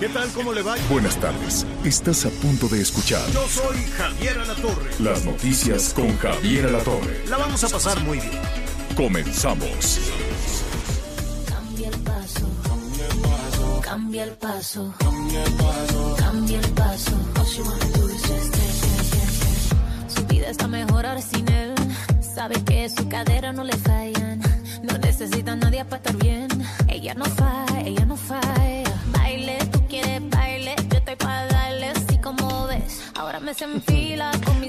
¿Qué tal? ¿Cómo le va? Buenas tardes. Estás a punto de escuchar Yo soy Javier Alatorre. las noticias con Javier Alatorre. La vamos a pasar muy bien. Comenzamos. Cambia el paso, cambia el paso, cambia el paso, cambia el paso. Su vida está mejor ahora sin él. Sabe que su cadera no le fallan. No necesita a nadie para estar bien. Ella no falla, ella no falla.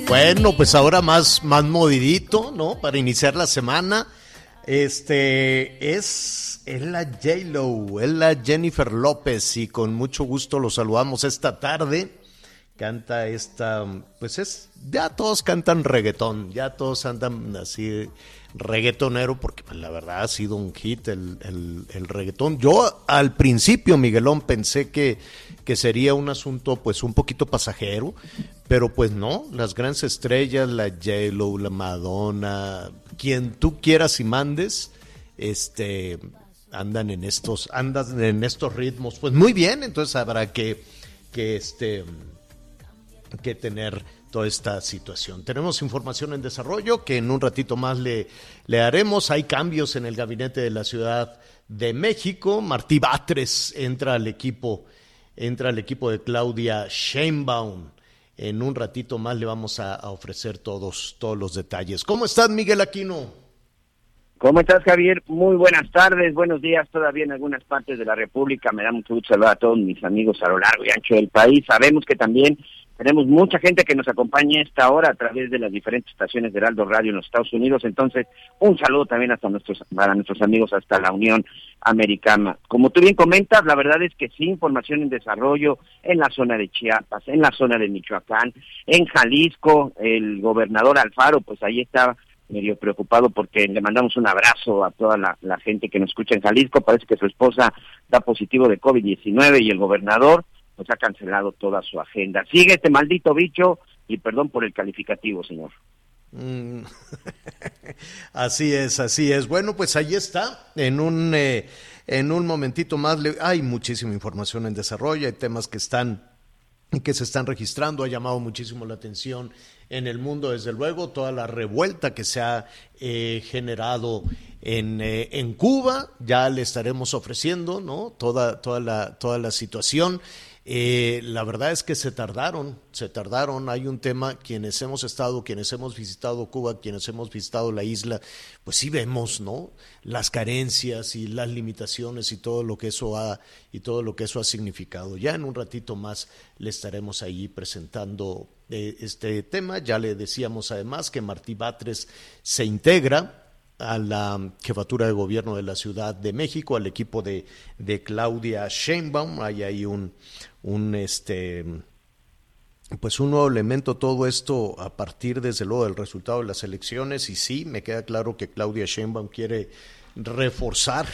Bueno, pues ahora más, más movidito, ¿no? Para iniciar la semana. Este es, es la J-Lo, es la Jennifer López y con mucho gusto los saludamos esta tarde. Canta esta, pues es, ya todos cantan reggaetón, ya todos andan así reggaetonero porque pues, la verdad ha sido un hit el, el, el reggaetón. Yo al principio, Miguelón, pensé que, que sería un asunto pues un poquito pasajero, pero pues no, las grandes estrellas, la J-Lo, la Madonna, quien tú quieras y mandes, este andan en estos andan en estos ritmos pues muy bien entonces habrá que que este que tener toda esta situación. Tenemos información en desarrollo que en un ratito más le, le haremos. Hay cambios en el gabinete de la Ciudad de México. Martí Batres entra al equipo, entra al equipo de Claudia Sheinbaum. En un ratito más le vamos a, ofrecer todos, todos los detalles. ¿Cómo estás, Miguel Aquino? ¿Cómo estás, Javier? Muy buenas tardes, buenos días todavía en algunas partes de la República. Me da mucho gusto saludar a todos mis amigos a lo largo y ancho del país. Sabemos que también tenemos mucha gente que nos acompaña esta hora a través de las diferentes estaciones de Heraldo Radio en los Estados Unidos. Entonces, un saludo también hasta nuestros, para nuestros amigos hasta la Unión Americana. Como tú bien comentas, la verdad es que sí, información en desarrollo en la zona de Chiapas, en la zona de Michoacán, en Jalisco, el gobernador Alfaro, pues ahí está medio preocupado porque le mandamos un abrazo a toda la, la gente que nos escucha en Jalisco. Parece que su esposa da positivo de COVID-19 y el gobernador pues ha cancelado toda su agenda. Sigue este maldito bicho y perdón por el calificativo, señor. Mm. así es, así es. Bueno, pues ahí está. En un, eh, en un momentito más le- hay muchísima información en desarrollo, hay temas que están que se están registrando, ha llamado muchísimo la atención en el mundo, desde luego, toda la revuelta que se ha eh, generado en, eh, en Cuba, ya le estaremos ofreciendo, ¿no? Toda, toda, la, toda la situación. Eh, la verdad es que se tardaron, se tardaron. Hay un tema, quienes hemos estado, quienes hemos visitado Cuba, quienes hemos visitado la isla, pues sí vemos, ¿no? Las carencias y las limitaciones y todo lo que eso ha y todo lo que eso ha significado. Ya en un ratito más le estaremos ahí presentando eh, este tema. Ya le decíamos además que Martí Batres se integra a la jefatura de gobierno de la Ciudad de México, al equipo de, de Claudia Sheinbaum. Hay ahí un, un este pues un nuevo elemento todo esto a partir desde luego del resultado de las elecciones y sí me queda claro que Claudia Sheinbaum quiere reforzar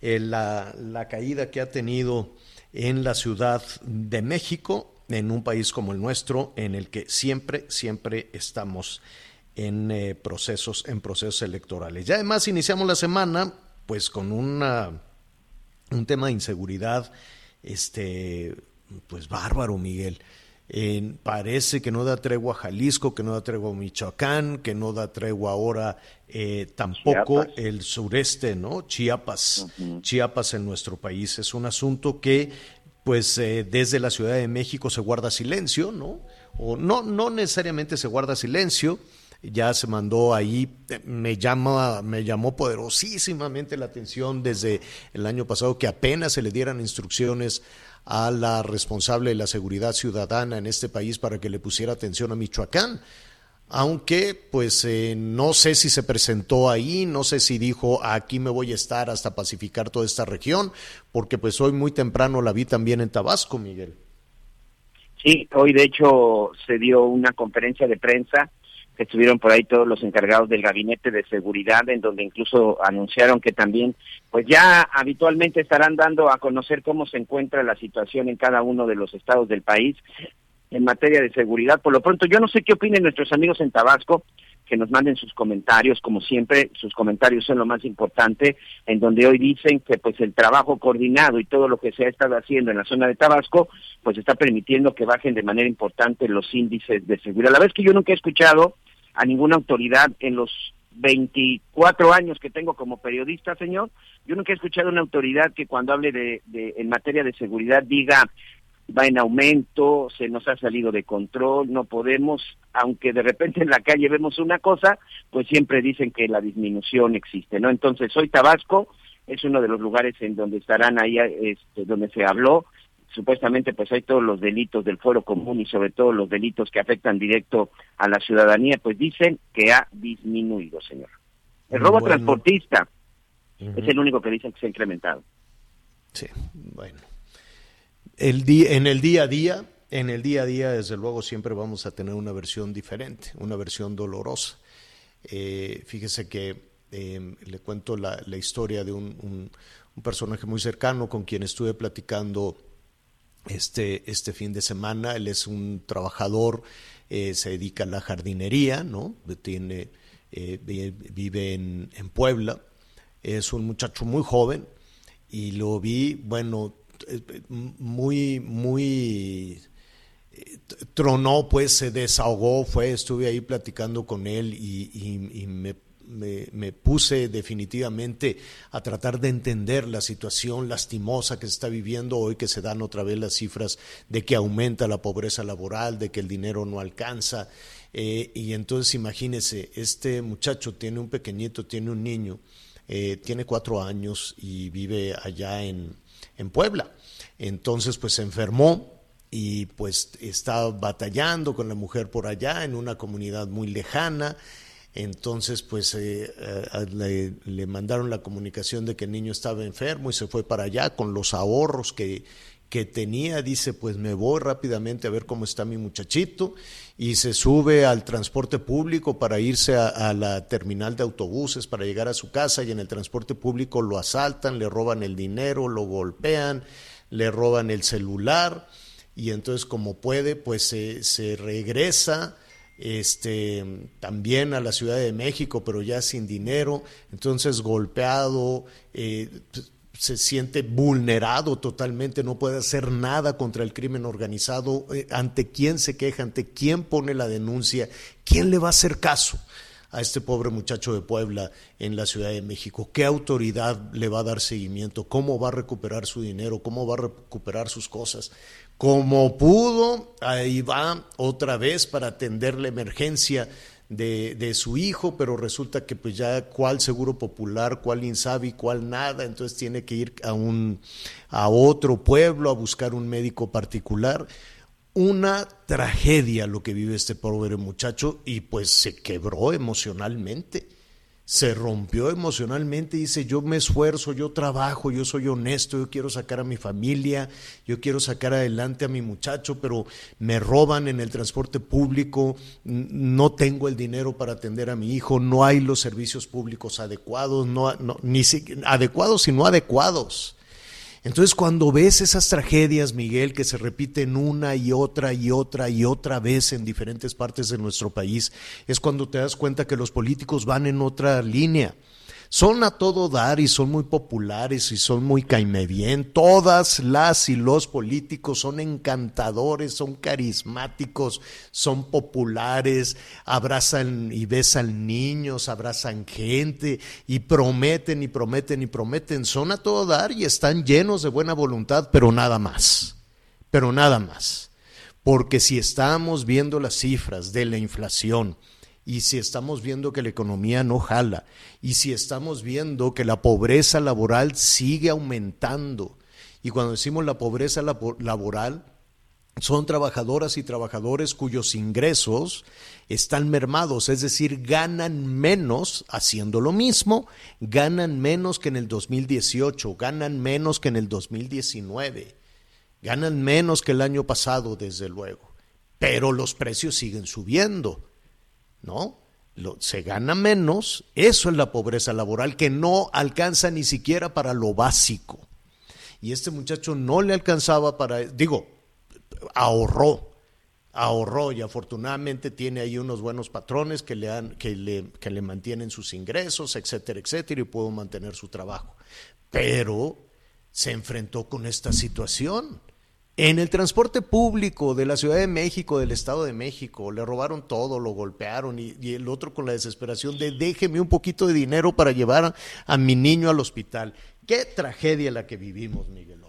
eh, la, la caída que ha tenido en la Ciudad de México en un país como el nuestro en el que siempre siempre estamos en eh, procesos en procesos electorales. Ya además iniciamos la semana pues con una un tema de inseguridad este pues bárbaro, Miguel. Eh, parece que no da tregua a Jalisco, que no da tregua a Michoacán, que no da tregua ahora eh, tampoco Chiapas. el sureste, ¿no? Chiapas, Chiapas en nuestro país. Es un asunto que, pues, eh, desde la Ciudad de México se guarda silencio, ¿no? O no, no necesariamente se guarda silencio. Ya se mandó ahí, eh, me llama, me llamó poderosísimamente la atención desde el año pasado que apenas se le dieran instrucciones a la responsable de la seguridad ciudadana en este país para que le pusiera atención a Michoacán. aunque pues eh, no sé si se presentó ahí, no sé si dijo aquí me voy a estar hasta pacificar toda esta región, porque pues hoy muy temprano la vi también en Tabasco, Miguel. Sí, hoy de hecho se dio una conferencia de prensa estuvieron por ahí todos los encargados del gabinete de seguridad, en donde incluso anunciaron que también, pues ya habitualmente estarán dando a conocer cómo se encuentra la situación en cada uno de los estados del país en materia de seguridad. Por lo pronto, yo no sé qué opinen nuestros amigos en Tabasco, que nos manden sus comentarios, como siempre, sus comentarios son lo más importante, en donde hoy dicen que pues el trabajo coordinado y todo lo que se ha estado haciendo en la zona de Tabasco, pues está permitiendo que bajen de manera importante los índices de seguridad. La vez que yo nunca he escuchado a ninguna autoridad en los 24 años que tengo como periodista, señor, yo nunca he escuchado una autoridad que cuando hable de, de en materia de seguridad diga va en aumento, se nos ha salido de control, no podemos, aunque de repente en la calle vemos una cosa, pues siempre dicen que la disminución existe, ¿no? Entonces, hoy Tabasco es uno de los lugares en donde estarán ahí, este, donde se habló, supuestamente pues hay todos los delitos del fuero común y sobre todo los delitos que afectan directo a la ciudadanía, pues dicen que ha disminuido, señor. El robo transportista es el único que dicen que se ha incrementado. Sí, bueno el en el día a día, en el día a día, desde luego, siempre vamos a tener una versión diferente, una versión dolorosa. Eh, fíjese que em, le cuento la, historia de un, personaje muy cercano con quien estuve platicando este, este fin de semana. Él es un trabajador, eh, se dedica a la jardinería, ¿no? Tiene, eh, vive en, en Puebla. Es un muchacho muy joven y lo vi, bueno, muy, muy eh, tronó, pues se desahogó, fue, estuve ahí platicando con él y, me, me, puse definitivamente a tratar de entender la situación lastimosa que se está viviendo hoy, que se dan otra vez las cifras de que aumenta la pobreza laboral, de que el dinero no alcanza. Eh, y entonces imagínese, este muchacho tiene un pequeñito, tiene un niño, eh, tiene cuatro años y vive allá en, en Puebla. Entonces, pues se enfermó y pues estaba batallando con la mujer por allá en una comunidad muy lejana. Entonces, pues eh, eh, le, mandaron la comunicación de que el niño estaba enfermo y se fue para allá con los ahorros que, que tenía. Dice, pues me voy rápidamente a ver cómo está mi muchachito y se sube al transporte público para irse a, la terminal de autobuses para llegar a su casa y en el transporte público lo asaltan, le roban el dinero, lo golpean, le roban el celular y entonces como puede pues se, regresa este, también a la Ciudad de México, pero ya sin dinero, entonces golpeado, eh, se siente vulnerado totalmente, no puede hacer nada contra el crimen organizado, eh, ante quién se queja, ante quién pone la denuncia, quién le va a hacer caso a este pobre muchacho de Puebla en la Ciudad de México, qué autoridad le va a dar seguimiento, cómo va a recuperar su dinero, cómo va a recuperar sus cosas. Como pudo, ahí va otra vez para atender la emergencia de, de, su hijo, pero resulta que pues ya cuál seguro popular, cuál Insabi, cuál nada, entonces tiene que ir a un a otro pueblo a buscar un médico particular. Una tragedia lo que vive este pobre muchacho y pues se quebró emocionalmente se rompió emocionalmente y dice, yo me esfuerzo, yo trabajo, yo soy honesto, yo quiero sacar a mi familia, yo quiero sacar adelante a mi muchacho, pero me roban en el transporte público, no tengo el dinero para atender a mi hijo, no hay los servicios públicos adecuados, no, ni adecuados y no adecuados. Entonces cuando ves esas tragedias, Miguel, que se repiten una y otra y otra y otra vez en diferentes partes de nuestro país, es cuando te das cuenta que los políticos van en otra línea son a todo dar y son muy populares y son muy caime bien. Todas las y los políticos son encantadores, son carismáticos, son populares, abrazan y besan niños, abrazan gente y prometen y prometen y prometen. Son a todo dar y están llenos de buena voluntad, pero nada más. Pero nada más. Porque si estamos viendo las cifras de la inflación, y si estamos viendo que la economía no jala, y si estamos viendo que la pobreza laboral sigue aumentando, y cuando decimos la pobreza laboral, son trabajadoras y trabajadores cuyos ingresos están mermados, es decir, ganan menos haciendo lo mismo, ganan menos que en el 2018, ganan menos que en el 2019, ganan menos que el año pasado, desde luego, pero los precios siguen subiendo, ¿no? se gana menos, eso es la pobreza laboral que no alcanza ni siquiera para lo básico. Y este muchacho no le alcanzaba para, digo, ahorró, ahorró y afortunadamente tiene ahí unos buenos patrones que le, han, que le, que le mantienen sus ingresos, etcétera, etcétera, y pudo mantener su trabajo. Pero se enfrentó con esta situación. En el transporte público de la Ciudad de México, del Estado de México, le robaron todo, lo golpearon y, el otro con la desesperación de déjeme un poquito de dinero para llevar a mi niño al hospital. Qué tragedia la que vivimos, Miguel.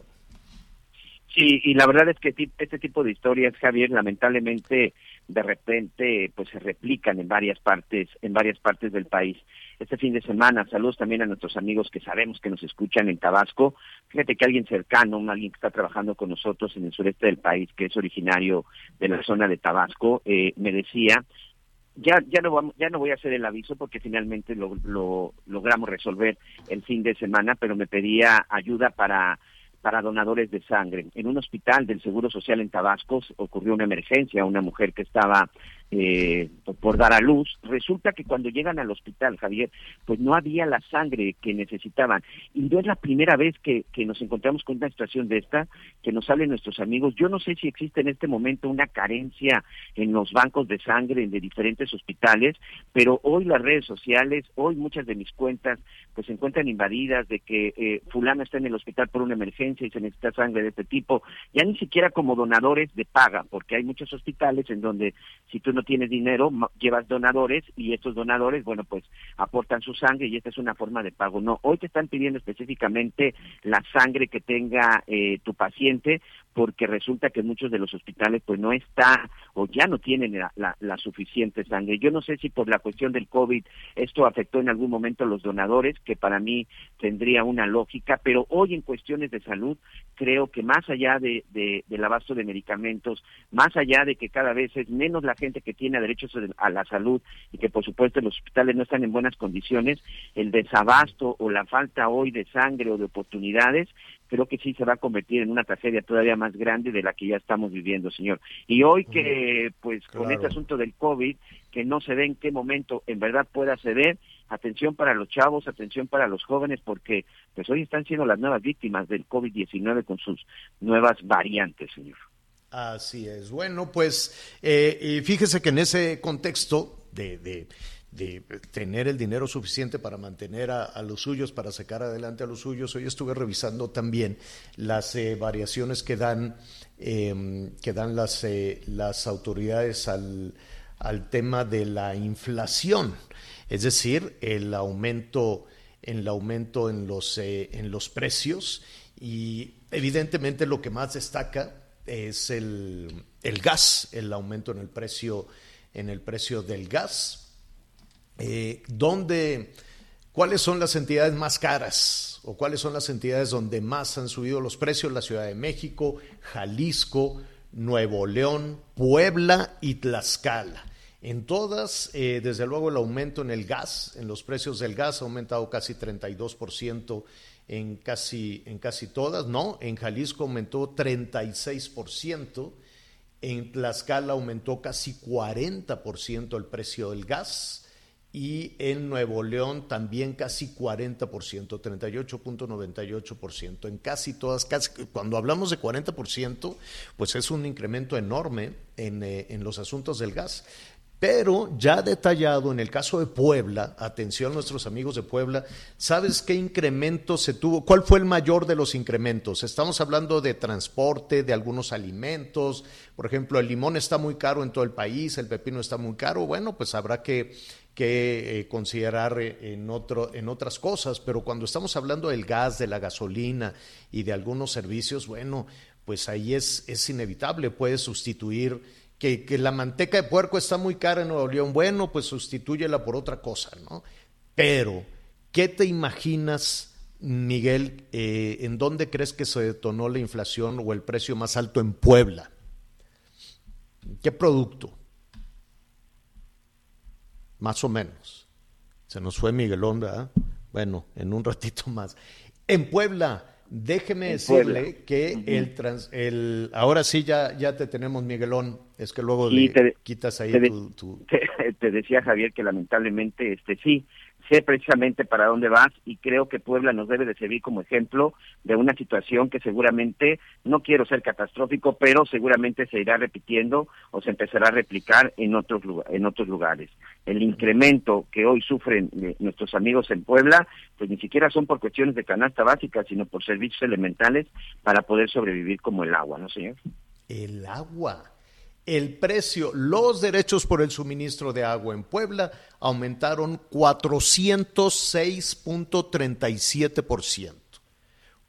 Sí, y la verdad es que este tipo de historias, Javier, lamentablemente de repente pues se replican en varias partes, en varias partes del país. Este fin de semana, saludos también a nuestros amigos que sabemos que nos escuchan en Tabasco. Fíjate que alguien cercano, alguien que está trabajando con nosotros en el sureste del país, que es originario de la zona de Tabasco, eh, me decía ya ya no vamos, ya no voy a hacer el aviso porque finalmente lo, lo logramos resolver el fin de semana, pero me pedía ayuda para para donadores de sangre. En un hospital del Seguro Social en Tabasco ocurrió una emergencia, una mujer que estaba eh, por dar a luz. Resulta que cuando llegan al hospital, Javier, pues no había la sangre que necesitaban. Y no es la primera vez que, que nos encontramos con una situación de esta, que nos hablen nuestros amigos. Yo no sé si existe en este momento una carencia en los bancos de sangre de diferentes hospitales, pero hoy las redes sociales, hoy muchas de mis cuentas, pues se encuentran invadidas de que eh, fulano está en el hospital por una emergencia y se necesita sangre de este tipo, ya ni siquiera como donadores de paga, porque hay muchos hospitales en donde si tú no tienes dinero, llevas donadores y estos donadores, bueno, pues aportan su sangre y esta es una forma de pago. No, hoy te están pidiendo específicamente la sangre que tenga eh, tu paciente porque resulta que muchos de los hospitales pues no está o ya no tienen la, la, suficiente sangre. Yo no sé si por la cuestión del COVID esto afectó en algún momento a los donadores, que para mí tendría una lógica, pero hoy en cuestiones de salud creo que más allá de, de, del abasto de medicamentos, más allá de que cada vez es menos la gente que tiene derechos a la salud y que por supuesto los hospitales no están en buenas condiciones, el desabasto o la falta hoy de sangre o de oportunidades creo que sí se va a convertir en una tragedia todavía más grande de la que ya estamos viviendo, señor. Y hoy que, pues, con este asunto del COVID, que no se ve en qué momento en verdad pueda ceder, atención para los chavos, atención para los jóvenes, porque pues hoy están siendo las nuevas víctimas del COVID-19 con sus nuevas variantes, señor. Así es. Bueno, pues eh, fíjese que en ese contexto de, de de tener el dinero suficiente para mantener a, los suyos, para sacar adelante a los suyos. Hoy estuve revisando también las eh, variaciones que dan, em, que dan las, eh, las autoridades al, al, tema de la inflación, es decir, el aumento, el aumento en, los, eh, en los precios. Y evidentemente lo que más destaca es el, el gas, el aumento en el precio, en el precio del gas eh, ¿cuáles son las entidades más caras o cuáles son las entidades donde más han subido los precios? La Ciudad de México, Jalisco, Nuevo León, Puebla y Tlaxcala. En todas, eh, desde luego, el aumento en el gas, en los precios del gas ha aumentado casi 32% en casi, en casi todas, ¿no? En Jalisco aumentó 36%, en Tlaxcala aumentó casi 40% el precio del gas, y en Nuevo León también casi 40%, 38.98%. En casi todas, casi, cuando hablamos de 40%, pues es un incremento enorme en, eh, en los asuntos del gas. Pero ya detallado en el caso de Puebla, atención nuestros amigos de Puebla, ¿sabes qué incremento se tuvo? ¿Cuál fue el mayor de los incrementos? Estamos hablando de transporte, de algunos alimentos, por ejemplo, el limón está muy caro en todo el país, el pepino está muy caro, bueno, pues habrá que que eh, considerar eh, en, otro, en otras cosas, pero cuando estamos hablando del gas, de la gasolina y de algunos servicios, bueno, pues ahí es, es inevitable, puedes sustituir, que, que, la manteca de puerco está muy cara en Nuevo León, bueno, pues sustitúyela por otra cosa, ¿no? Pero, ¿qué te imaginas, Miguel, eh, en dónde crees que se detonó la inflación o el precio más alto en Puebla? ¿Qué producto? Más o menos. Se nos fue Miguelón, ¿verdad? Bueno, en un ratito más. En Puebla, déjeme decirle que el, trans, el ahora sí ya, ya te tenemos, Miguelón. Es que luego le quitas ahí tu, te, decía Javier que lamentablemente este sí sé precisamente para dónde vas y creo que Puebla nos debe de servir como ejemplo de una situación que seguramente, no quiero ser catastrófico, pero seguramente se irá repitiendo o se empezará a replicar en otros, en otros lugares. El incremento que hoy sufren eh, nuestros amigos en Puebla, pues ni siquiera son por cuestiones de canasta básica, sino por servicios elementales para poder sobrevivir como el agua, ¿no, señor? El agua el precio, los derechos por el suministro de agua en Puebla aumentaron 406.37%.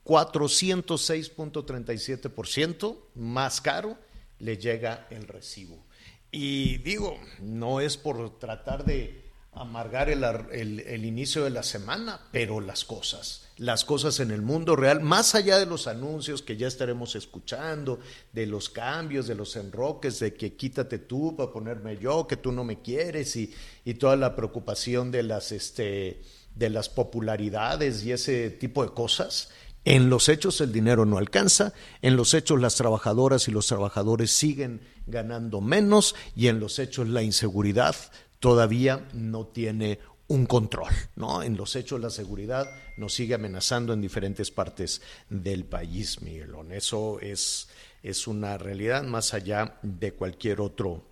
406.37% más caro le llega el recibo. Y digo, no es por tratar de amargar el, inicio de la semana, pero las cosas, las cosas en el mundo real, más allá de los anuncios que ya estaremos escuchando, de los cambios, de los enroques, de que quítate tú para ponerme yo, que tú no me quieres y, y toda la preocupación de las, este, de las popularidades y ese tipo de cosas. En los hechos el dinero no alcanza, en los hechos las trabajadoras y los trabajadores siguen ganando menos y en los hechos la inseguridad todavía no tiene un control, ¿no? En los hechos la seguridad nos sigue amenazando en diferentes partes del país, Miguelón. Eso es, es una realidad más allá de cualquier otro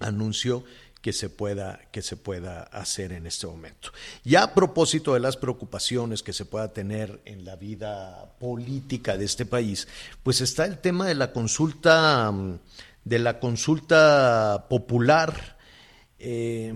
anuncio que se pueda que se pueda hacer en este momento. Ya a propósito de las preocupaciones que se pueda tener en la vida política de este país, pues está el tema de la consulta de la consulta popular eh,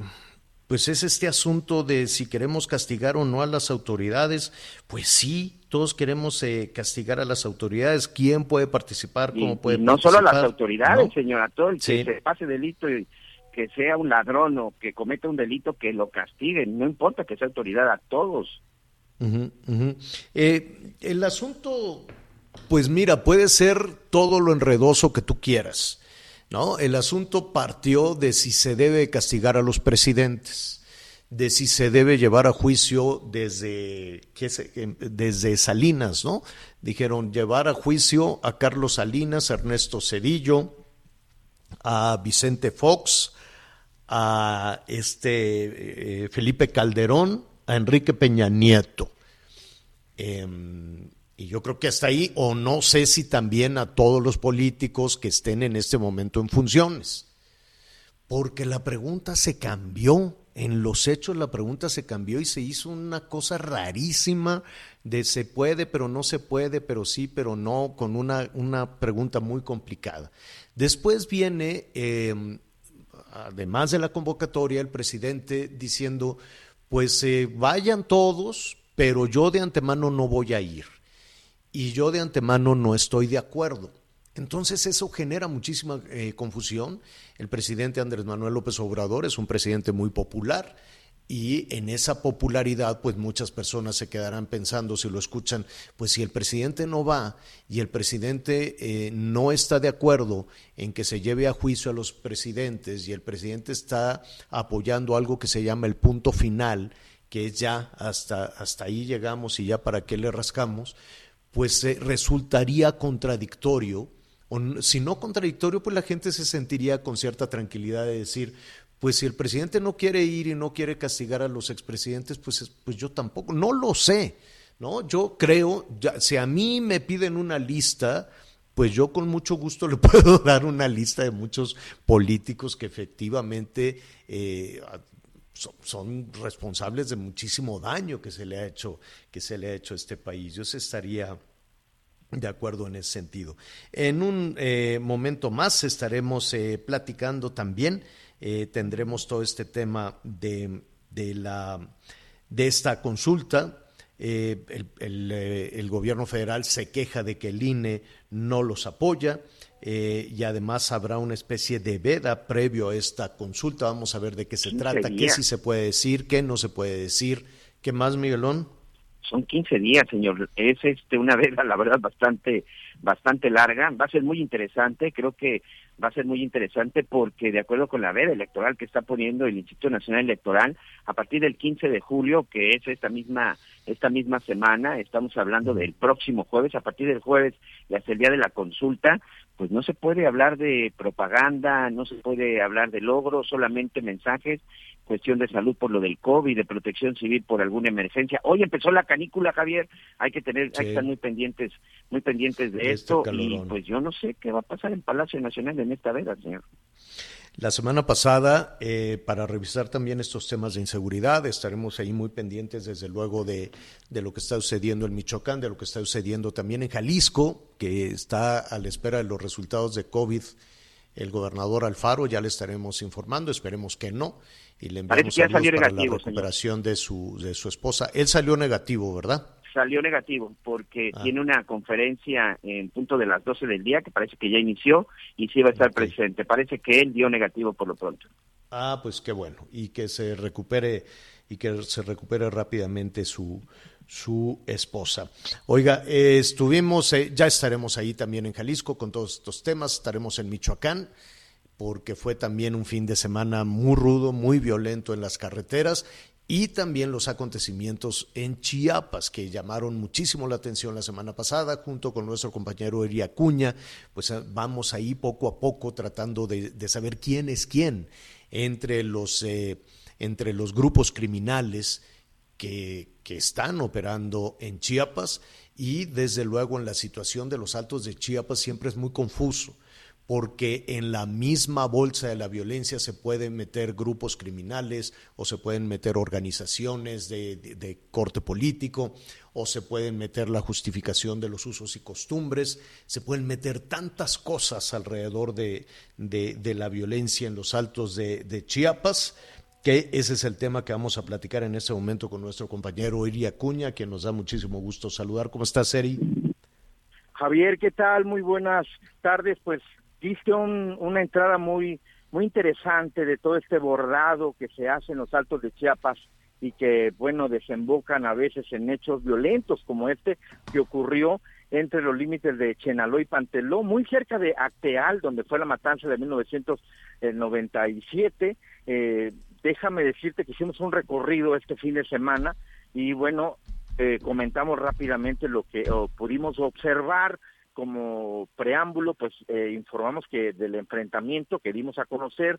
pues es este asunto de si queremos castigar o no a las autoridades. Pues sí, todos queremos eh, castigar a las autoridades. ¿Quién puede participar? ¿Cómo puede no solo a las autoridades, señora, todo el que se pase delito y que sea un ladrón o que cometa un delito, que lo castiguen. No importa que sea autoridad, a todos. Eh, el asunto, pues mira, puede ser todo lo enredoso que tú quieras ¿no? El asunto partió de si se debe castigar a los presidentes, de si se debe llevar a juicio desde, desde Salinas, ¿no? Dijeron llevar a juicio a Carlos Salinas, Ernesto Cedillo, a Vicente Fox, a este eh, Felipe Calderón, a Enrique Peña Nieto. Em, y yo creo que hasta ahí, o no sé si también a todos los políticos que estén en este momento en funciones. Porque la pregunta se cambió, en los hechos la pregunta se cambió y se hizo una cosa rarísima de se puede, pero no se puede, pero sí, pero no, con una, una pregunta muy complicada. Después viene, em, además de la convocatoria, el presidente diciendo, pues eh, vayan todos, pero yo de antemano no voy a ir y yo de antemano no estoy de acuerdo. Entonces eso genera muchísima eh, confusión. El presidente Andrés Manuel López Obrador es un presidente muy popular y en esa popularidad pues muchas personas se quedarán pensando si lo escuchan, pues si el presidente no va y el presidente eh, no está de acuerdo en que se lleve a juicio a los presidentes y el presidente está apoyando algo que se llama el punto final, que es ya hasta, hasta ahí llegamos y ya para qué le rascamos, pues eh, resultaría contradictorio, o si no contradictorio, pues la gente se sentiría con cierta tranquilidad de decir, pues si el presidente no quiere ir y no quiere castigar a los expresidentes, pues, pues yo tampoco, no lo sé, ¿no? Yo creo, ya, si a mí me piden una lista, pues yo con mucho gusto le puedo dar una lista de muchos políticos que efectivamente eh, son, responsables de muchísimo daño que se le ha hecho, que se le ha hecho a este país. Yo estaría de acuerdo en ese sentido. En un eh, momento más estaremos eh, platicando también, eh, tendremos todo este tema de, de, la, de esta consulta. El, gobierno federal se queja de que el INE no los apoya. Eh, y además habrá una especie de veda previo a esta consulta. Vamos a ver de qué se trata, qué sí se puede decir, qué no se puede decir. ¿Qué más, Miguelón? Son 15 días, señor. Es este una veda, la verdad, bastante bastante larga. Va a ser muy interesante. Creo que va a ser muy interesante porque, de acuerdo con la veda electoral que está poniendo el Instituto Nacional Electoral, a partir del 15 de julio, que es esta misma esta misma semana, estamos hablando del próximo jueves, a partir del jueves y hasta el día de la consulta, pues no se puede hablar de propaganda, no se puede hablar de logros, solamente mensajes, cuestión de salud por lo del COVID, de protección civil por alguna emergencia. Hoy empezó la canícula, Javier, hay que tener, hay que estar muy pendientes, muy pendientes de, De este esto calorón. y pues yo no sé qué va a pasar en Palacio Nacional en esta veda, señor. La semana pasada, eh, para revisar también estos temas de inseguridad, estaremos ahí muy pendientes, desde luego, de, de lo que está sucediendo en Michoacán, de lo que está sucediendo también en Jalisco, que está a la espera de los resultados de COVID. El gobernador Alfaro ya le estaremos informando, esperemos que no, y le enviamos saludos para negativo, la señor. recuperación de su, de su esposa. Él salió negativo, ¿verdad? Salió negativo porque Ah. tiene una conferencia en punto de las 12 del día que parece que ya inició y sí va a estar presente. Parece que él dio negativo por lo pronto. Ah, pues qué bueno. Y que se recupere y que se recupere rápidamente su su esposa. Oiga, eh, estuvimos, eh, ya estaremos ahí también en Jalisco con todos estos temas, estaremos en Michoacán, porque fue también un fin de semana muy rudo, muy violento en las carreteras y también los acontecimientos en Chiapas que llamaron muchísimo la atención la semana pasada junto con nuestro compañero Eri Acuña, pues eh, vamos ahí poco a poco tratando de, de saber quién es quién entre los, eh, entre los grupos criminales que, que están operando en Chiapas. Y desde luego en la situación de los altos de Chiapas siempre es muy confuso porque en la misma bolsa de la violencia se pueden meter grupos criminales o se pueden meter organizaciones de, de- corte político o se pueden meter la justificación de los usos y costumbres, se pueden meter tantas cosas alrededor de, de- la violencia en los altos de, Chiapas que ese es el tema que vamos a platicar en este momento con nuestro compañero Eri Acuña, quien nos da muchísimo gusto saludar. ¿Cómo estás, Eri? Javier, ¿qué tal? Muy buenas tardes. Pues diste un- una entrada muy muy interesante de todo este bordado que se hace en los altos de Chiapas y que, bueno, desembocan a veces en hechos violentos como este que ocurrió entre los límites de Chenaló y Panteló, muy cerca de Acteal, donde fue la matanza de 1997. Eh, déjame decirte que hicimos un recorrido este fin de semana y, bueno, eh, comentamos rápidamente lo que pudimos observar como preámbulo, pues eh, informamos que del enfrentamiento que dimos a conocer,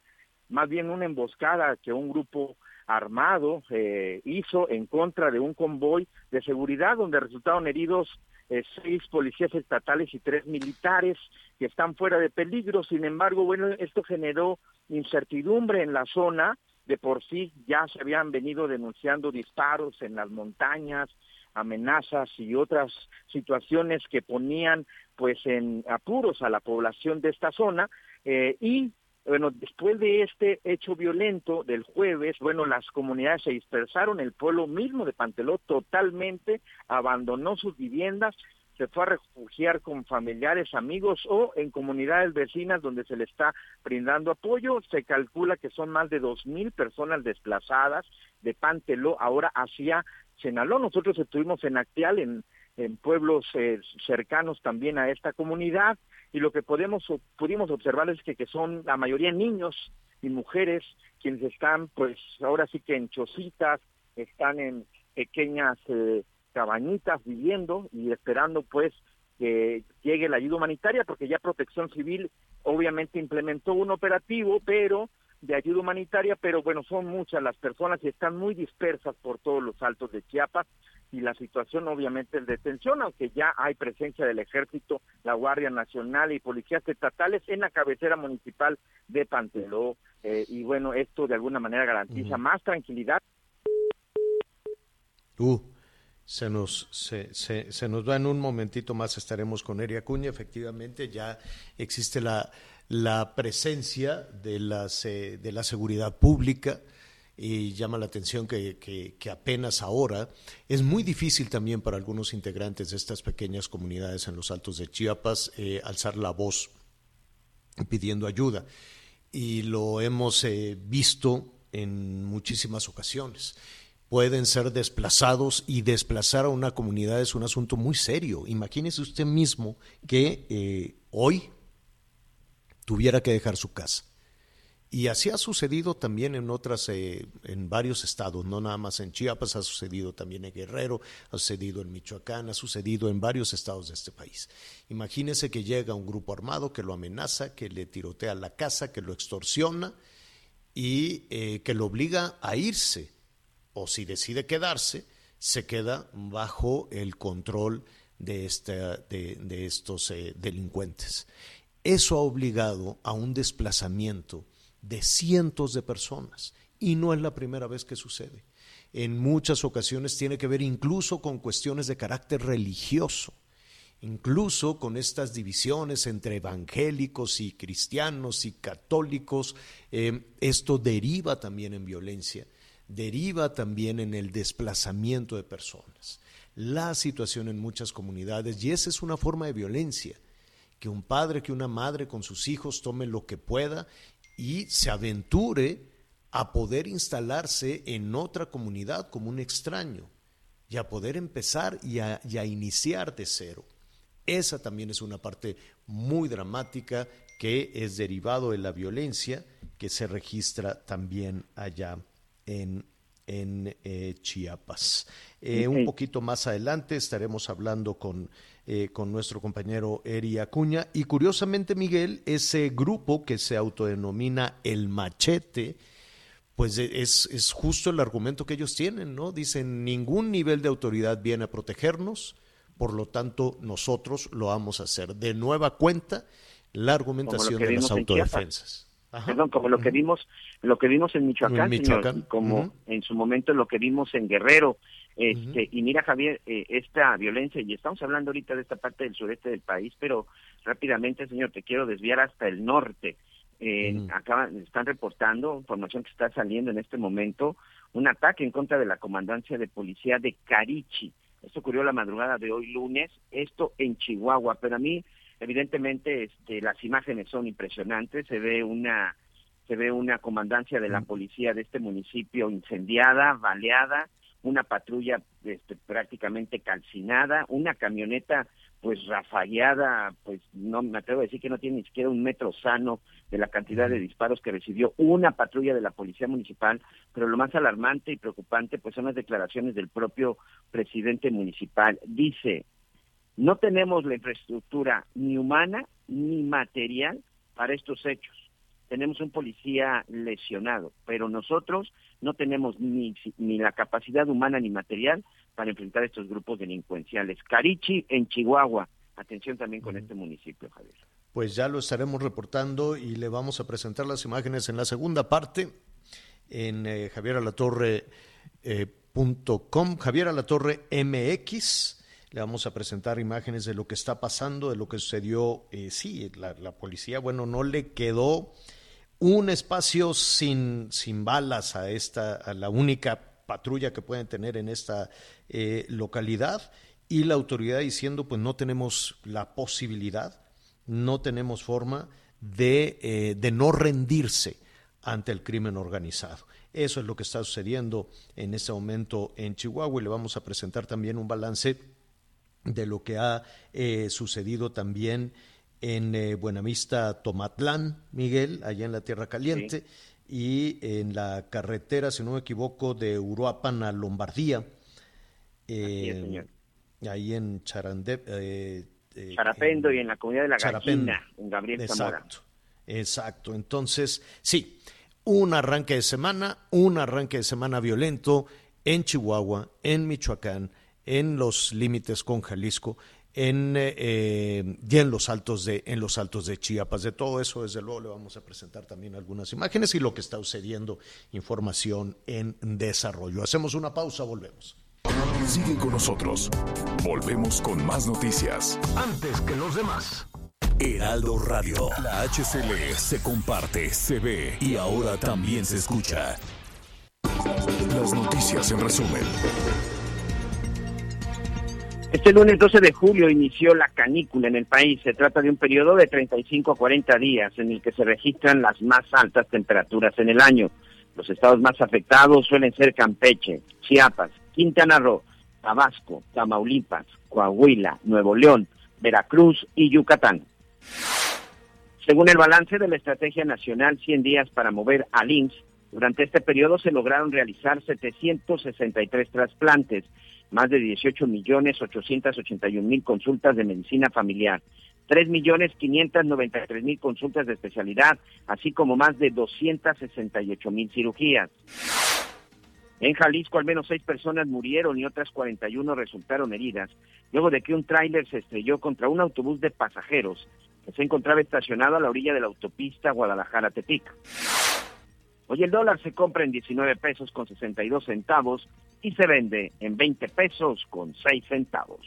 más bien una emboscada que un grupo armado eh, hizo en contra de un convoy de seguridad donde resultaron heridos eh, seis policías estatales y tres militares que están fuera de peligro. Sin embargo, bueno, esto generó incertidumbre en la zona. De por sí ya se habían venido denunciando disparos en las montañas, amenazas y otras situaciones que ponían pues en apuros a la población de esta zona eh, y bueno, después de este hecho violento del jueves, bueno, las comunidades se dispersaron, el pueblo mismo de Panteló totalmente abandonó sus viviendas, se fue a refugiar con familiares, amigos o en comunidades vecinas donde se le está brindando apoyo. Se calcula que son más de dos mil personas desplazadas de Panteló ahora hacia Chenaló. Nosotros estuvimos en Actial, en, en pueblos eh, cercanos también a esta comunidad y lo que podemos pudimos observar es que, que son la mayoría niños y mujeres quienes están pues ahora sí que en chocitas, están en pequeñas eh, cabañitas viviendo y esperando pues que llegue la ayuda humanitaria porque ya Protección Civil obviamente implementó un operativo pero de ayuda humanitaria, pero bueno, son muchas las personas y están muy dispersas por todos los altos de Chiapas y la situación obviamente es de tensión, aunque ya hay presencia del ejército, la Guardia Nacional y policías estatales en la cabecera municipal de Panteló. Eh, y bueno, esto de alguna manera garantiza más tranquilidad. Uh, se nos, se, se, se nos va en un momentito más, estaremos con Eri Acuña, efectivamente ya existe la, la presencia de, las, eh, de la seguridad pública y llama la atención que, que, apenas ahora es muy difícil también para algunos integrantes de estas pequeñas comunidades en los altos de Chiapas eh, alzar la voz pidiendo ayuda y lo hemos eh, visto en muchísimas ocasiones. pueden ser desplazados y desplazar a una comunidad es un asunto muy serio. Imagínese usted mismo que eh, hoy tuviera que dejar su casa. Y así ha sucedido también en otras, eh, en varios estados, no nada más en Chiapas, ha sucedido también en Guerrero, ha sucedido en Michoacán, ha sucedido en varios estados de este país. Imagínese que llega un grupo armado que lo amenaza, que le tirotea la casa, que lo extorsiona y eh, que lo obliga a irse. O si decide quedarse, se queda bajo el control de, de, estos eh, delincuentes. Eso ha obligado a un desplazamiento de cientos de personas y no es la primera vez que sucede. En muchas ocasiones tiene que ver incluso con cuestiones de carácter religioso, incluso con estas divisiones entre evangélicos y cristianos y católicos. Eh, esto deriva también en violencia, deriva también en el desplazamiento de personas. La situación en muchas comunidades, y esa es una forma de violencia, que un padre, que una madre con sus hijos tome lo que pueda y se aventure a poder instalarse en otra comunidad como un extraño y a poder empezar y a, iniciar de cero. Esa también es una parte muy dramática que es derivado de la violencia que se registra también allá en, en eh, Chiapas. Eh, un poquito más adelante estaremos hablando con eh, con nuestro compañero Eri Acuña. Y curiosamente, Miguel, ese grupo que se autodenomina El Machete, pues e, es, es justo el argumento que ellos tienen, ¿no? Dicen, ningún nivel de autoridad viene a protegernos, por lo tanto, nosotros lo vamos a hacer. De nueva cuenta, la argumentación de las autodefensas. Perdón, como lo que vimos, lo que vimos en Michoacán, como en su momento lo que vimos en Guerrero, este, Y mira, Javier, eh, esta violencia, y estamos hablando ahorita de esta parte del sureste del país, pero rápidamente, señor, te quiero desviar hasta el norte. Eh, están reportando, información que está saliendo en este momento, un ataque en contra de la comandancia de policía de Carichi. Esto ocurrió la madrugada de hoy lunes, esto en Chihuahua, pero a mí, evidentemente, este, las imágenes son impresionantes, se ve una se ve una comandancia de la policía de este municipio incendiada, baleada, una patrulla este, prácticamente calcinada, una camioneta pues rafagueada, pues no me atrevo a decir que no tiene ni siquiera un metro sano de la cantidad de disparos que recibió una patrulla de la policía municipal, pero lo más alarmante y preocupante pues son las declaraciones del propio presidente municipal. Dice, no tenemos la infraestructura ni humana ni material para estos hechos tenemos un policía lesionado, pero nosotros no tenemos ni, ni la capacidad humana ni material para enfrentar estos grupos delincuenciales. Carichi, en Chihuahua. Atención también con este municipio, Javier. Pues ya lo estaremos reportando y le vamos a presentar las imágenes en la segunda parte en eh, javieralatorre.com, eh, Javier Alatorre MX. Le vamos a presentar imágenes de lo que está pasando, de lo que sucedió. Eh, sí, la, la, policía, bueno, no le quedó un espacio sin, sin balas a esta, a la única patrulla que pueden tener en esta eh, localidad y la autoridad diciendo pues no tenemos la posibilidad, no tenemos forma de, eh, de no rendirse ante el crimen organizado. Eso es lo que está sucediendo en este momento en Chihuahua y le vamos a presentar también un balance de lo que ha eh, sucedido también en eh, Buenavista, Tomatlán, Miguel, allá en la Tierra Caliente, y en la carretera, si no me equivoco, de Uruapan a Lombardía. Eh, ahí en Charandep. Eh, eh, Charapendo y en la comunidad de la Gallina, en Gabriel Zamora. Exacto, exacto. Entonces, sí, un arranque de semana, un arranque de semana violento en Chihuahua, en Michoacán, en los límites con Jalisco en, eh, y en los altos de en los altos de Chiapas. De todo eso, desde luego, le vamos a presentar también algunas imágenes y lo que está sucediendo, información en desarrollo. Hacemos una pausa, volvemos. Sigue con nosotros. Volvemos con más noticias. Antes que los demás. Heraldo Radio. La HCL se comparte, se ve y ahora también se escucha. Las noticias en resumen. Este lunes 12 de julio inició la canícula en el país. Se trata de un periodo de 35 a 40 días en el que se registran las más altas temperaturas en el año. Los estados más afectados suelen ser Campeche, Chiapas, Quintana Roo, Tabasco, Tamaulipas, Coahuila, Nuevo León, Veracruz y Yucatán. Según el balance de la Estrategia Nacional 100 días para mover al IMSS, durante este periodo se lograron realizar 763 trasplantes, más de 18 millones 881 mil consultas de medicina familiar, 3 millones 593 mil consultas de especialidad, así como más de 268 mil cirugías. En Jalisco al menos seis personas murieron y otras 41 resultaron heridas, luego de que un tráiler se estrelló contra un autobús de pasajeros que se encontraba estacionado a la orilla de la autopista Guadalajara-Tepic. Hoy el dólar se compra en 19 pesos con 62 centavos y se vende en 20 pesos con 6 centavos.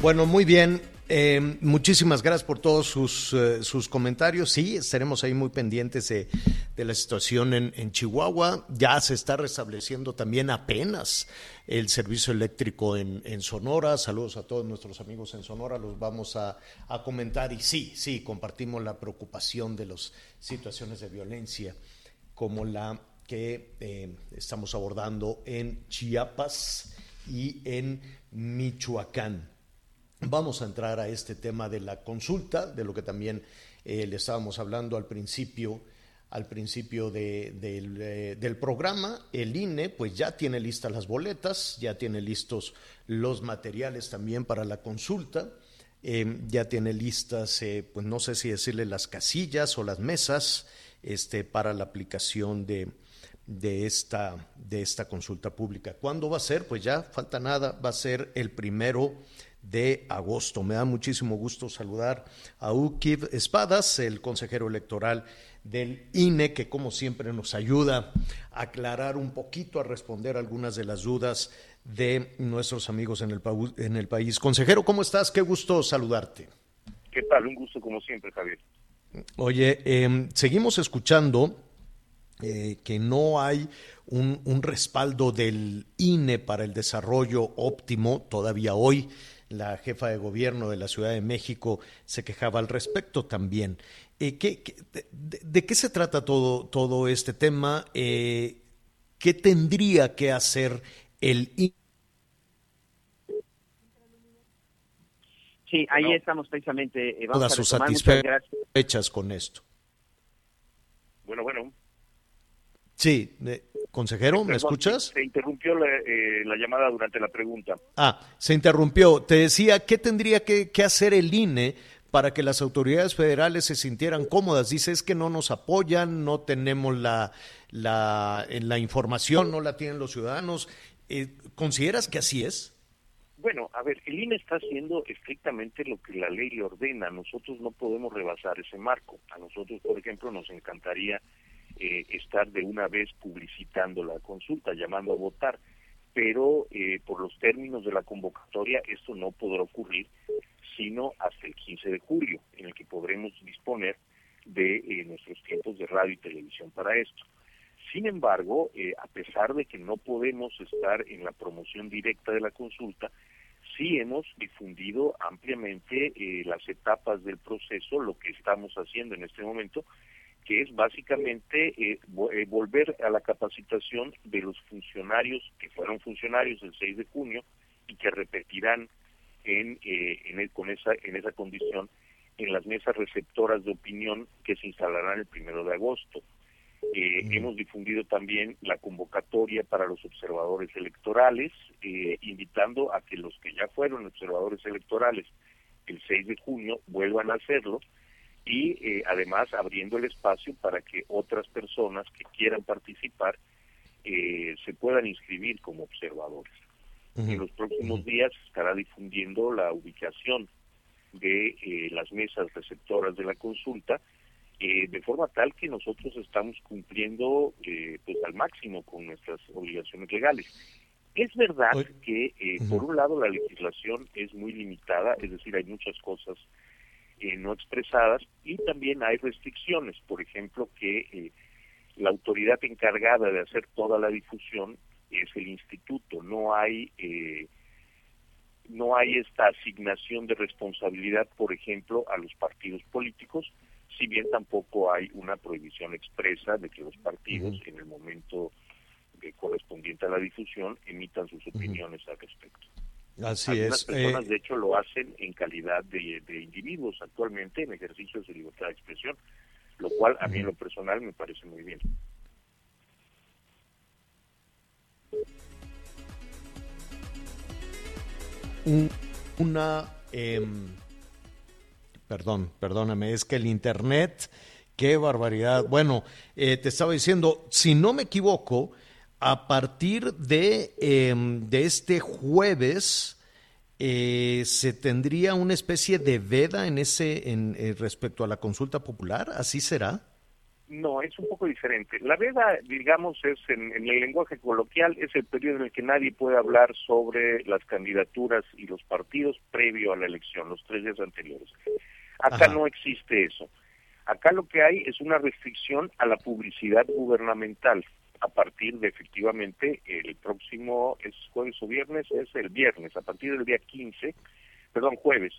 Bueno, muy bien. Eh, muchísimas gracias por todos sus, eh, sus comentarios. Sí, estaremos ahí muy pendientes de, de la situación en, en, Chihuahua. Ya se está restableciendo también apenas el servicio eléctrico en, en, Sonora. Saludos a todos nuestros amigos en Sonora, los vamos a, a comentar. Y sí, sí, compartimos la preocupación de las situaciones de violencia como la que eh, estamos abordando en Chiapas y en Michoacán. Vamos a entrar a este tema de la consulta, de lo que también eh, le estábamos hablando al principio, al principio de, de, eh, del programa. El INE pues ya tiene listas las boletas, ya tiene listos los materiales también para la consulta, eh, ya tiene listas, eh, pues no sé si decirle las casillas o las mesas este, para la aplicación de, de esta, de esta consulta pública. ¿Cuándo va a ser? Pues ya falta nada, va a ser el primero de agosto. Me da muchísimo gusto saludar a Ukiv Espadas, el consejero electoral del INE, que como siempre nos ayuda a aclarar un poquito, a responder algunas de las dudas de nuestros amigos en el, en el país. Consejero, ¿cómo estás? Qué gusto saludarte. ¿Qué tal? Un gusto como siempre, Javier. Oye, eh, seguimos escuchando eh, que no hay un, un respaldo del INE para el desarrollo óptimo todavía hoy la jefa de gobierno de la Ciudad de México se quejaba al respecto también. Eh, ¿qué, qué, de, de, qué se trata todo, todo este tema? Eh, ¿Qué tendría que hacer el Sí, ahí no. estamos precisamente. Eh, vamos Todas sus satisfechas con esto. Bueno, bueno. Sí, eh, consejero, ¿me escuchas? Se interrumpió la, eh, la, llamada durante la pregunta. Ah, se interrumpió. Te decía, ¿qué tendría que, que, hacer el INE para que las autoridades federales se sintieran cómodas? Dice, es que no nos apoyan, no tenemos la, la, la información, no la tienen los ciudadanos. Eh, ¿Consideras que así es? Bueno, a ver, el INE está haciendo estrictamente lo que la ley le ordena. Nosotros no podemos rebasar ese marco. A nosotros, por ejemplo, nos encantaría eh, estar de una vez publicitando la consulta, llamando a votar, pero eh, por los términos de la convocatoria esto no podrá ocurrir sino hasta el 15 de julio, en el que podremos disponer de eh, nuestros tiempos de radio y televisión para esto. Sin embargo, eh, a pesar de que no podemos estar en la promoción directa de la consulta, sí hemos difundido ampliamente eh, las etapas del proceso, lo que estamos haciendo en este momento, que es básicamente eh, eh, volver a la capacitación de los funcionarios que fueron funcionarios el 6 de junio y que repetirán en, eh, en el, con esa en esa condición en las mesas receptoras de opinión que se instalarán el primero de agosto. Eh, mm. Hemos difundido también la convocatoria para los observadores electorales, eh, invitando a que los que ya fueron observadores electorales el 6 de junio vuelvan a hacerlo y eh, además abriendo el espacio para que otras personas que quieran participar eh, se puedan inscribir como observadores. Uh -huh. En los próximos uh -huh. días estará difundiendo la ubicación de eh, las mesas receptoras de la consulta, eh, de forma tal que nosotros estamos cumpliendo eh, pues al máximo con nuestras obligaciones legales. Es verdad que, uh -huh. por un lado, la legislación es muy limitada, es decir, hay muchas cosas eh, no expresadas y también hay restricciones, por ejemplo, que eh, la autoridad encargada de hacer toda la difusión es el instituto, no hay eh, no hay esta asignación de responsabilidad, por ejemplo, a los partidos políticos, si bien tampoco hay una prohibición expresa de que los partidos en el momento correspondiente a la difusión emitan sus opiniones al respecto. Así Algunas es. personas, eh, de hecho, lo hacen en calidad de, de individuos actualmente en ejercicio de su libertad de expresión, lo cual a mí en lo personal me parece muy bien. un- una... em, perdón, perdóname, es que el Internet, qué barbaridad. Bueno, eh, te estaba diciendo, si no me equivoco, a partir de, em, de este jueves eh, se tendría una especie de veda en ese en, eh, respecto a la consulta popular, ¿así será? No, es un poco diferente. La veda, digamos, es en, en el lenguaje coloquial, es el periodo en el que nadie puede hablar sobre las candidaturas y los partidos previo a la elección, los tres días anteriores. Acá Ajá. no existe eso. Acá lo que hay es una restricción a la publicidad gubernamental a partir de efectivamente el próximo, es jueves o viernes, es el viernes, a partir del día 15, perdón, jueves,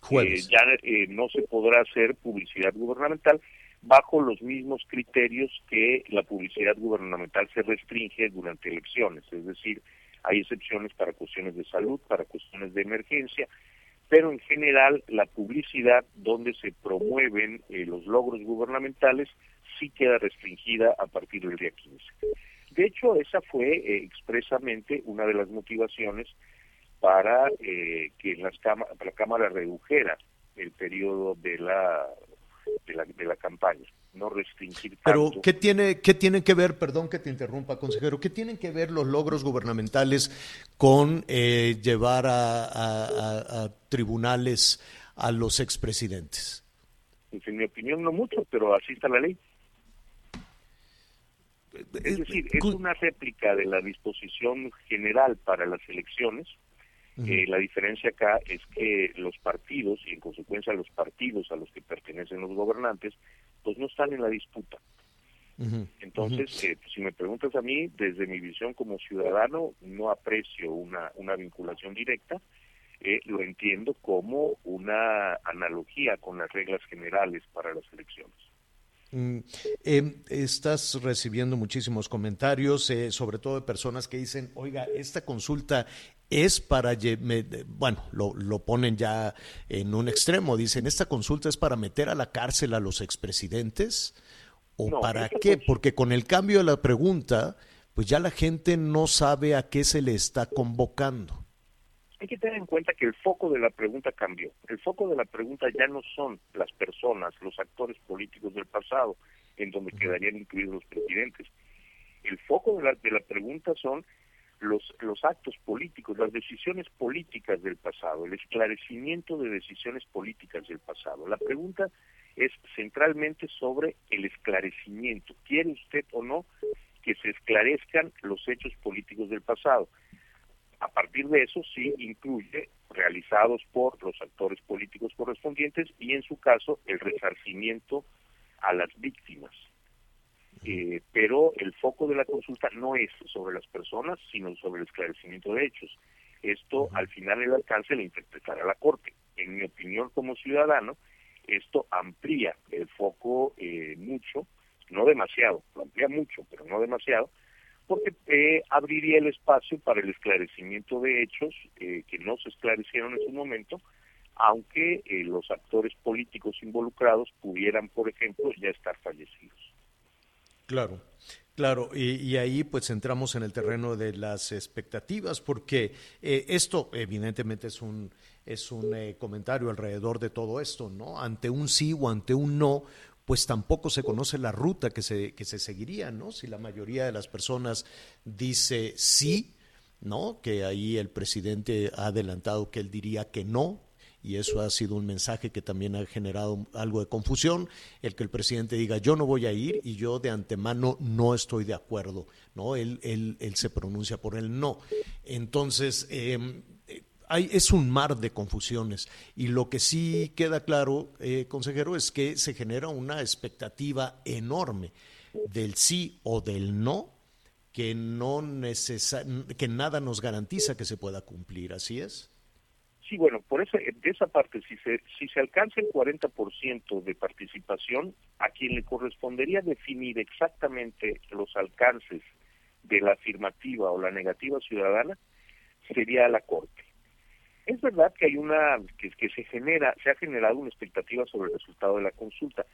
Jueves. eh, ya eh, no se podrá hacer publicidad gubernamental bajo los mismos criterios que la publicidad gubernamental se restringe durante elecciones, es decir, hay excepciones para cuestiones de salud, para cuestiones de emergencia, pero en general la publicidad donde se promueven eh, los logros gubernamentales sí queda restringida a partir del día 15. De hecho, esa fue eh, expresamente una de las motivaciones para eh, que las cama- la Cámara redujera el periodo de la, de la, de la campaña, no restringir Pero. ¿qué tiene, ¿qué tienen que ver, perdón que te interrumpa, consejero, qué tienen que ver los logros gubernamentales con eh, llevar a, a- a- a tribunales a los expresidentes? Pues, en mi opinión no mucho, pero así está la ley. Es decir, es una réplica de la disposición general para las elecciones. Eh, la diferencia acá es que los partidos, y en consecuencia los partidos a los que pertenecen los gobernantes, pues no están en la disputa. Entonces, eh, si me preguntas a mí, desde mi visión como ciudadano, no aprecio una, una vinculación directa, eh, lo entiendo como una analogía con las reglas generales para las elecciones. Mm, eh, estás recibiendo muchísimos comentarios, eh, sobre todo de personas que dicen, oiga, esta consulta es para, bueno, lo, lo ponen ya en un extremo, dicen, esta consulta es para meter a la cárcel a los expresidentes o No, para qué, cons- porque con el cambio de la pregunta, pues ya la gente no sabe a qué se le está convocando. Hay que tener en cuenta que el foco de la pregunta cambió. El foco de la pregunta ya no son las personas, los actores políticos del pasado, en donde quedarían incluidos los presidentes. El foco de la, de la pregunta son los, los actos políticos, las decisiones políticas del pasado, el esclarecimiento de decisiones políticas del pasado. La pregunta es centralmente sobre el esclarecimiento. ¿Quiere usted o no que se esclarezcan los hechos políticos del pasado? A partir de eso sí incluye realizados por los actores políticos correspondientes y en su caso el resarcimiento a las víctimas. Eh, pero el foco de la consulta no es sobre las personas, sino sobre el esclarecimiento de hechos. Esto al final el alcance lo interpretará la Corte. En mi opinión como ciudadano, esto amplía el foco eh, mucho, no demasiado, lo amplía mucho, pero no demasiado, porque eh, abriría el espacio para el esclarecimiento de hechos eh, que no se esclarecieron en su momento, aunque eh, los actores políticos involucrados pudieran, por ejemplo, ya estar fallecidos. Claro, claro, y, ahí pues entramos en el terreno de las expectativas, porque eh, esto evidentemente es un, es un eh, comentario alrededor de todo esto, ¿no? Ante un sí o ante un no, pues tampoco se conoce la ruta que se, que se seguiría, ¿no? Si la mayoría de las personas dice sí, ¿no? Que ahí el presidente ha adelantado que él diría que no, y eso ha sido un mensaje que también ha generado algo de confusión, el que el presidente diga yo no voy a ir y yo de antemano no estoy de acuerdo, ¿no? Él, él, él se pronuncia por el no. Entonces, eh, hay, es un mar de confusiones y lo que sí queda claro, eh, consejero, es que se genera una expectativa enorme del sí o del no que no que nada nos garantiza que se pueda cumplir, ¿así es? Sí, bueno, por esa, de esa parte, si se, si se alcanza el 40% de participación, a quien le correspondería definir exactamente los alcances de la afirmativa o la negativa ciudadana sería la Corte. Es verdad que hay una que, que se genera, se ha generado una expectativa sobre el resultado de la consulta.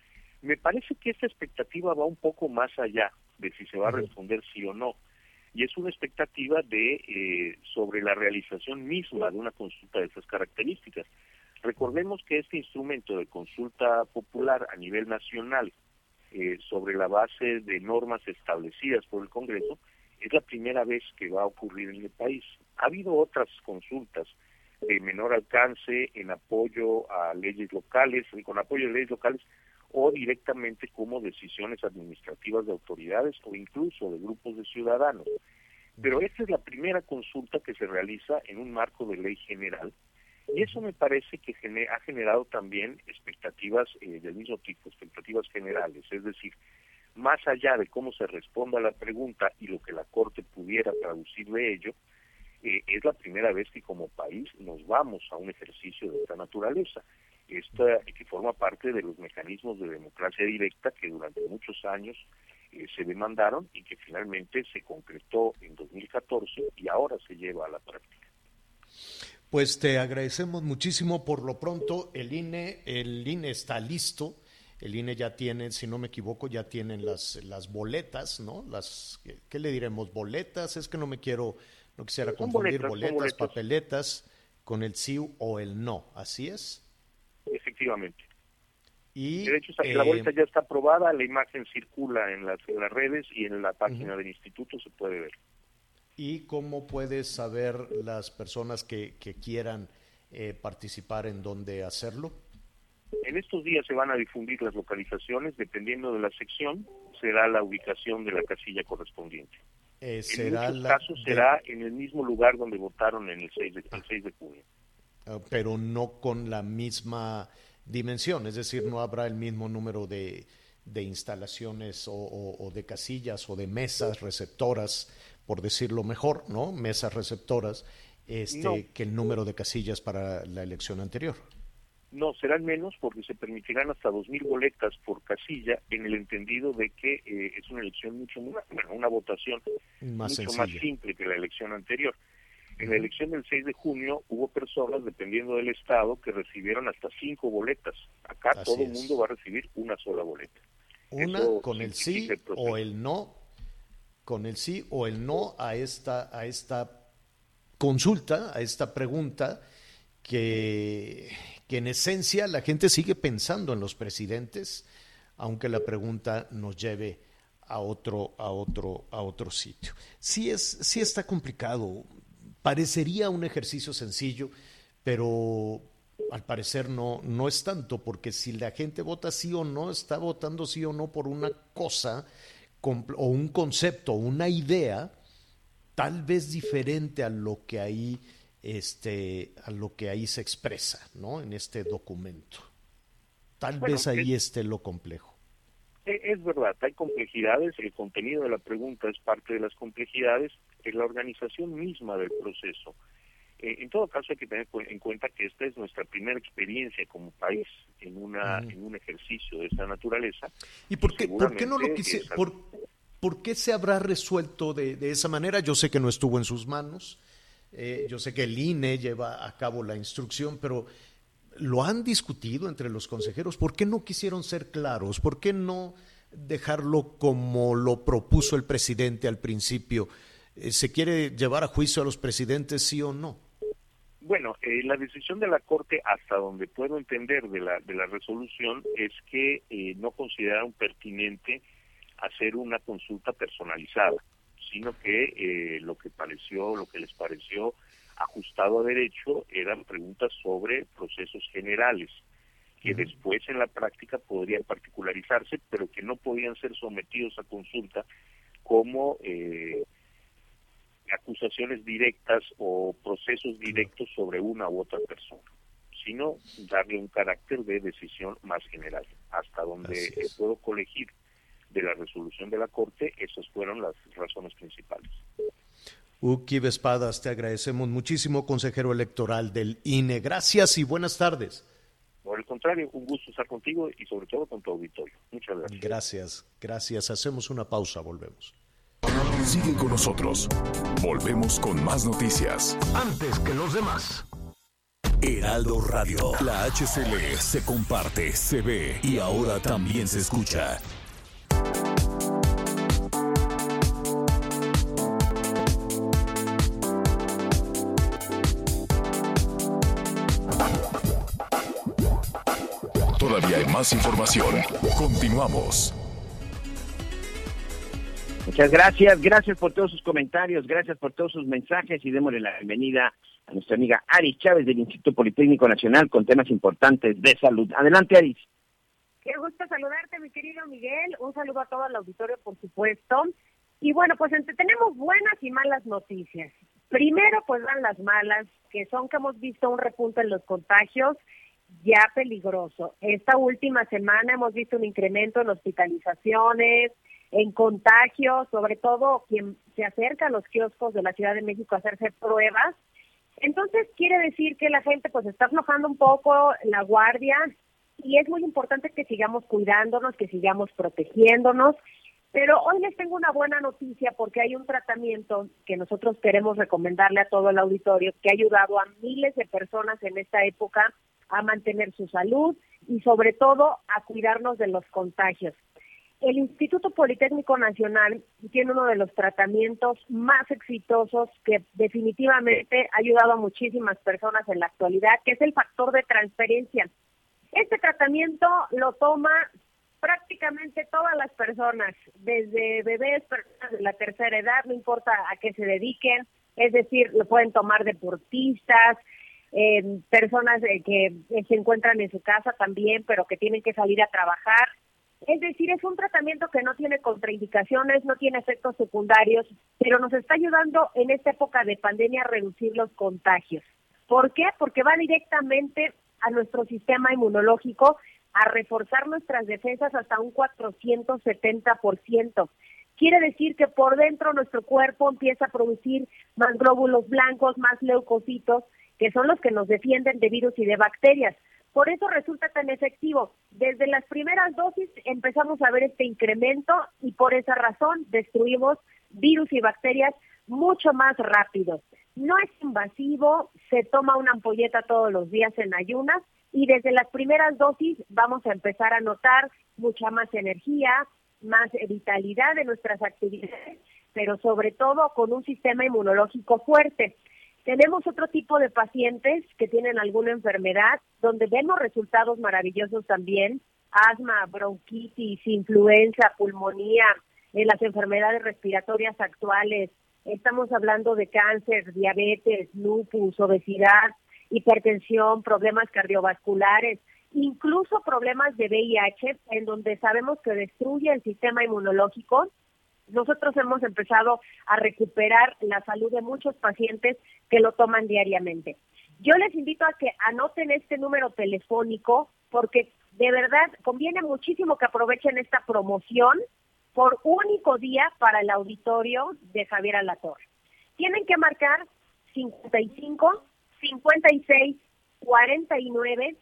Me parece que esta expectativa va un poco más allá de si se va a responder sí o no y es una expectativa de eh, sobre la realización misma de una consulta de esas características. Recordemos que este instrumento de consulta popular a nivel nacional eh, sobre la base de normas establecidas por el Congreso es la primera vez que va a ocurrir en el país. Ha habido otras consultas de menor alcance en apoyo a leyes locales, con apoyo a leyes locales o directamente como decisiones administrativas de autoridades o incluso de grupos de ciudadanos. Pero esta es la primera consulta que se realiza en un marco de ley general y eso me parece que ha generado también expectativas eh, del mismo tipo, expectativas generales, es decir, más allá de cómo se responda a la pregunta y lo que la Corte pudiera traducir de ello, eh, es la primera vez que como país nos vamos a un ejercicio de esta naturaleza, esta, que forma parte de los mecanismos de democracia directa que durante muchos años eh, se demandaron y que finalmente se concretó en 2014 y ahora se lleva a la práctica. Pues te agradecemos muchísimo por lo pronto. El INE, el INE está listo. El INE ya tiene, si no me equivoco, ya tienen las, las boletas, ¿no? Las, ¿qué le diremos? ¿Boletas? Es que no me quiero, no quisiera confundir boletas, papeletas con el sí o el no. ¿Así es? Efectivamente. Y, de hecho, la boleta eh, ya está aprobada, la imagen circula en las, redes y en la página del instituto se puede ver. ¿Y cómo puedes saber las personas que, que quieran eh, participar en dónde hacerlo? En estos días se van a difundir las localizaciones, dependiendo de la sección, será la ubicación de la casilla correspondiente. Eh, en muchos casos será en el mismo lugar donde votaron en el 6 de, el 6 de junio. Ah, pero no con la misma dimensión, es decir, no habrá el mismo número de, de instalaciones o, de casillas o de mesas receptoras, por decirlo mejor, ¿no? Mesas receptoras, este, que el número de casillas para la elección anterior. No, serán menos porque se permitirán hasta 2.000 boletas por casilla en el entendido de que eh, es una elección mucho más, bueno, una votación mucho más simple que la elección anterior. En la elección del 6 de junio hubo personas, dependiendo del estado, que recibieron hasta cinco boletas. Acá todo el mundo va a recibir una sola boleta. Una con el sí o el no, con el sí o el no a esta, a esta consulta, a esta pregunta, que, que en esencia la gente sigue pensando en los presidentes, aunque la pregunta nos lleve a otro, a otro, a otro sitio. Sí, es, sí está complicado. Parecería un ejercicio sencillo, pero al parecer no, no es tanto, porque si la gente vota sí o no, está votando sí o no por una cosa o un concepto, una idea, tal vez diferente a lo que ahí, este, a lo que ahí se expresa, ¿no? En este documento. Tal vez ahí esté lo complejo. E, es verdad, hay complejidades, el contenido de la pregunta es parte de las complejidades, es la organización misma del proceso. Eh, en todo caso hay que tener en cuenta que esta es nuestra primera experiencia como país en una en un ejercicio de esta naturaleza. ¿Y por qué, ¿por qué no lo quise, por, por, qué se habrá resuelto de, de, esa manera? Yo sé que no estuvo en sus manos, eh, yo sé que el INE lleva a cabo la instrucción, pero lo han discutido entre los consejeros. ¿Por qué no quisieron ser claros? ¿Por qué no dejarlo como lo propuso el presidente al principio? Eh, ¿Se quiere llevar a juicio a los presidentes, sí o no? Bueno, eh, la decisión de la Corte, hasta donde puedo entender de la, de la resolución, es que eh, no consideraron pertinente hacer una consulta personalizada, sino que lo que pareció, lo que les pareció ajustado a derecho eran preguntas sobre procesos generales que después en la práctica podrían particularizarse, pero que no podían ser sometidos a consulta como eh, acusaciones directas o procesos directos sobre una u otra persona, sino darle un carácter de decisión más general. Hasta donde puedo colegir de la resolución de la Corte, esas fueron las razones principales. Uki Espadas, te agradecemos muchísimo, consejero electoral del INE. Gracias y buenas tardes. Por el contrario, un gusto estar contigo y sobre todo con tu auditorio. Muchas gracias. Gracias, gracias. Hacemos una pausa, volvemos. Sigue con nosotros. Volvemos con más noticias. Antes que los demás. Heraldo Radio. La HCL se comparte, se ve y ahora también se escucha. Más información. Continuamos. Muchas gracias, gracias por todos sus comentarios, gracias por todos sus mensajes y démosle la bienvenida a nuestra amiga Aris Chávez del Instituto Politécnico Nacional con temas importantes de salud. Adelante, Aris. Qué gusto saludarte, mi querido Miguel. Un saludo a todo el auditorio, por supuesto. Y bueno, pues tenemos buenas y malas noticias. Primero, pues van las malas, que son que hemos visto un repunte en los contagios ya peligroso. Esta última semana hemos visto un incremento en hospitalizaciones, en contagios, sobre todo quien se acerca a los kioscos de la Ciudad de México a hacerse pruebas. Entonces quiere decir que la gente pues está aflojando un poco la guardia y es muy importante que sigamos cuidándonos, que sigamos protegiéndonos. Pero hoy les tengo una buena noticia porque hay un tratamiento que nosotros queremos recomendarle a todo el auditorio que ha ayudado a miles de personas en esta época a mantener su salud y sobre todo a cuidarnos de los contagios. El Instituto Politécnico Nacional tiene uno de los tratamientos más exitosos que definitivamente ha ayudado a muchísimas personas en la actualidad, que es el factor de transferencia. Este tratamiento lo toma prácticamente todas las personas, desde bebés, personas de la tercera edad, no importa a qué se dediquen, es decir, lo pueden tomar deportistas, eh, personas eh, que se encuentran en su casa también, pero que tienen que salir a trabajar. Es decir, es un tratamiento que no tiene contraindicaciones, no tiene efectos secundarios, pero nos está ayudando en esta época de pandemia a reducir los contagios. ¿Por qué? Porque va directamente a nuestro sistema inmunológico a reforzar nuestras defensas hasta un 470%. Quiere decir que por dentro nuestro cuerpo empieza a producir más glóbulos blancos, más leucocitos, que son los que nos defienden de virus y de bacterias. Por eso resulta tan efectivo. Desde las primeras dosis empezamos a ver este incremento y por esa razón destruimos virus y bacterias mucho más rápido. No es invasivo, se toma una ampolleta todos los días en ayunas y desde las primeras dosis vamos a empezar a notar mucha más energía, más vitalidad de nuestras actividades, pero sobre todo con un sistema inmunológico fuerte. Tenemos otro tipo de pacientes que tienen alguna enfermedad, donde vemos resultados maravillosos también, asma, bronquitis, influenza, pulmonía, en las enfermedades respiratorias actuales. Estamos hablando de cáncer, diabetes, lupus, obesidad, hipertensión, problemas cardiovasculares, incluso problemas de VIH, en donde sabemos que destruye el sistema inmunológico nosotros hemos empezado a recuperar la salud de muchos pacientes que lo toman diariamente. Yo les invito a que anoten este número telefónico porque de verdad conviene muchísimo que aprovechen esta promoción por único día para el auditorio de Javier Alatorre. Tienen que marcar 55 56 49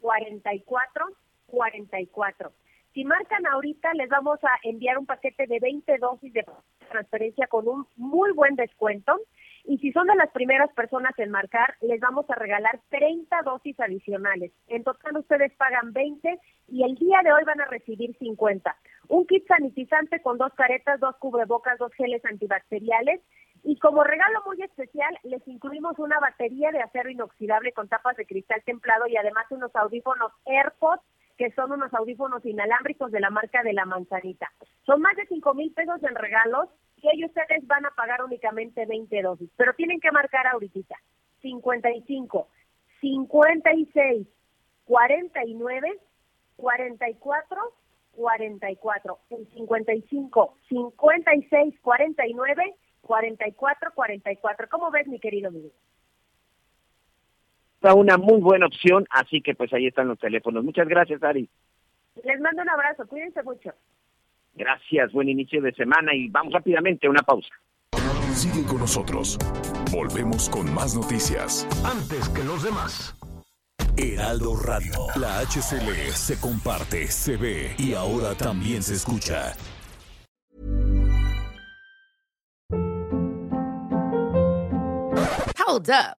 44 44. Si marcan ahorita, les vamos a enviar un paquete de 20 dosis de transferencia con un muy buen descuento. Y si son de las primeras personas en marcar, les vamos a regalar 30 dosis adicionales. En total ustedes pagan 20 y el día de hoy van a recibir 50. Un kit sanitizante con dos caretas, dos cubrebocas, dos geles antibacteriales. Y como regalo muy especial, les incluimos una batería de acero inoxidable con tapas de cristal templado y además unos audífonos AirPods que son unos audífonos inalámbricos de la marca de la manzanita. Son más de 5 mil pesos en regalos y ellos ustedes van a pagar únicamente 20 dosis, pero tienen que marcar ahorita 55, 56, 49, 44, 44, el 55, 56, 49, 44, 44. ¿Cómo ves, mi querido Miguel? Una muy buena opción, así que pues ahí están los teléfonos. Muchas gracias, Ari. Les mando un abrazo, cuídense mucho. Gracias, buen inicio de semana y vamos rápidamente a una pausa. Sigue con nosotros. Volvemos con más noticias. Antes que los demás. Heraldo Radio. La HCL se comparte, se ve y ahora también se escucha. Hold up.